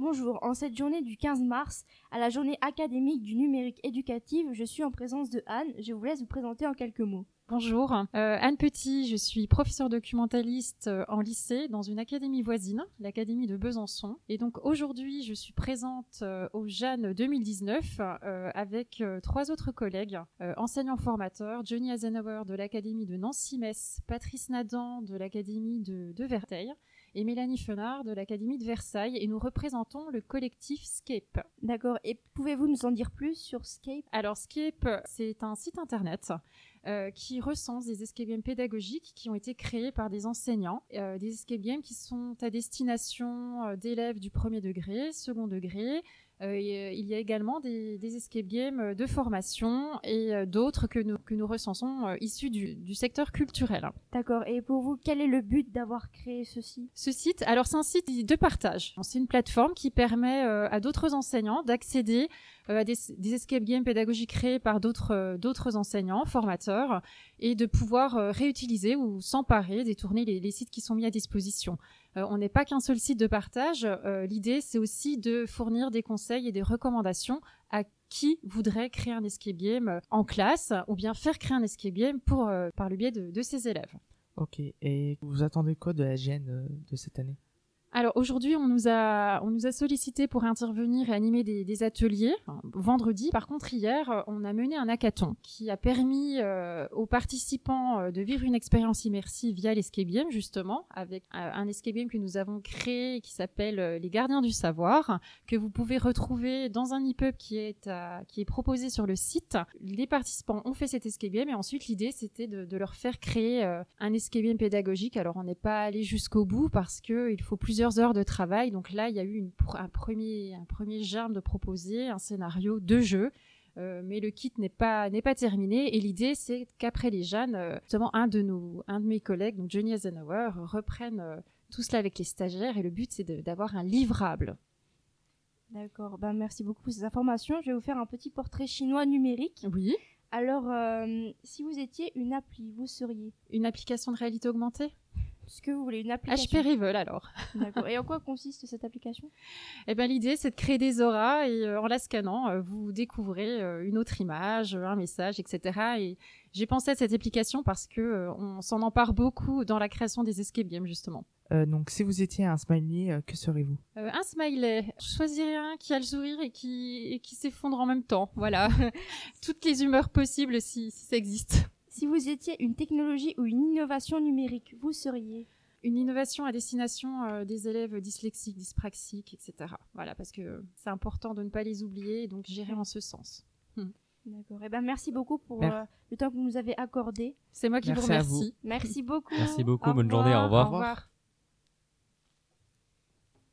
Bonjour, en cette journée du 15 mars, à la journée académique du numérique éducatif, je suis en présence de Anne. Je vous laisse vous présenter en quelques mots. Bonjour, euh, Anne Petit, je suis professeure documentaliste euh, en lycée dans une académie voisine, l'académie de Besançon. Et donc aujourd'hui, je suis présente euh, au Jeanne 2019 avec trois autres collègues, enseignants formateurs, Johnny Azenauer de l'académie de Nancy-Metz, Patrice Nadan de l'académie de, de Verteil et Mélanie Fenard de l'Académie de Versailles et nous représentons le collectif Scape. D'accord, et pouvez-vous nous en dire plus sur Scape? Alors Scape, c'est un site internet euh, qui recense des escape games pédagogiques qui ont été créés par des enseignants, euh, des escape games qui sont à destination euh, d'élèves du premier degré, second degré, il y a également des, escape games de formation et euh, d'autres que nous, que nous recensons issus du, secteur culturel. D'accord. Et pour vous, quel est le but d'avoir créé ceci? Ce site, alors c'est un site de partage. C'est une plateforme qui permet à d'autres enseignants d'accéder à des, escape games pédagogiques créés par d'autres d'autres enseignants, formateurs, et de pouvoir réutiliser ou s'emparer, détourner les, les sites qui sont mis à disposition. Euh, on n'est pas qu'un seul site de partage. Euh, l'idée, c'est aussi de fournir des conseils et des recommandations à qui voudrait créer un escape game en classe ou bien faire créer un escape game pour, euh, par le biais de, ses élèves. Ok, et vous attendez quoi de la GN de cette année? Alors aujourd'hui, on nous a on nous a sollicité pour intervenir et animer des, ateliers. vendredi, par contre, hier, on a mené un hackathon qui a permis euh, aux participants euh, de vivre une expérience immersive via l'escape game justement, avec un escape game que nous avons créé qui s'appelle euh, les Gardiens du Savoir, que vous pouvez retrouver dans un e-pub qui est qui est proposé sur le site. Les participants ont fait cet escape game et ensuite l'idée c'était de, de, leur faire créer un escape game pédagogique. Alors on n'est pas allé jusqu'au bout parce que il faut plus heures de travail. Donc là, il y a eu un, premier, un premier germe de proposer un scénario de jeu. Euh, mais le kit n'est pas n'est pas terminé et l'idée c'est qu'après les jeunes, euh, justement un de nos un de mes collègues, donc Johnny Eisenhower, reprenne euh, tout cela avec les stagiaires et le but c'est d'avoir un livrable. D'accord, ben merci beaucoup pour ces informations. Je vais vous faire un petit portrait chinois numérique. Oui. Alors, si vous étiez une appli, vous seriez? Une application de réalité augmentée? Ce que vous voulez, une application. HP Rival alors. D'accord. Et en quoi consiste cette application? Eh ben l'idée c'est de créer des auras et euh, en la scannant, euh, vous découvrez euh, une autre image, un message, etc. Et j'ai pensé à cette application parce que on s'en empare beaucoup dans la création des escape games justement. donc si vous étiez un smiley, que serez-vous Un smiley. Je choisirais un qui a le sourire et qui, et qui s'effondre en même temps. Voilà. Toutes les humeurs possibles si, si ça existe. Si vous étiez une technologie ou une innovation numérique, vous seriez une innovation à destination euh, des élèves dyslexiques, dyspraxiques, etc. Voilà, parce que c'est important de ne pas les oublier, donc gérer en ce sens. Hmm. D'accord. Eh ben, merci beaucoup pour euh, le temps que vous nous avez accordé. C'est moi qui vous remercie. Merci beaucoup. Merci beaucoup. bonne journée. Au revoir. Au revoir.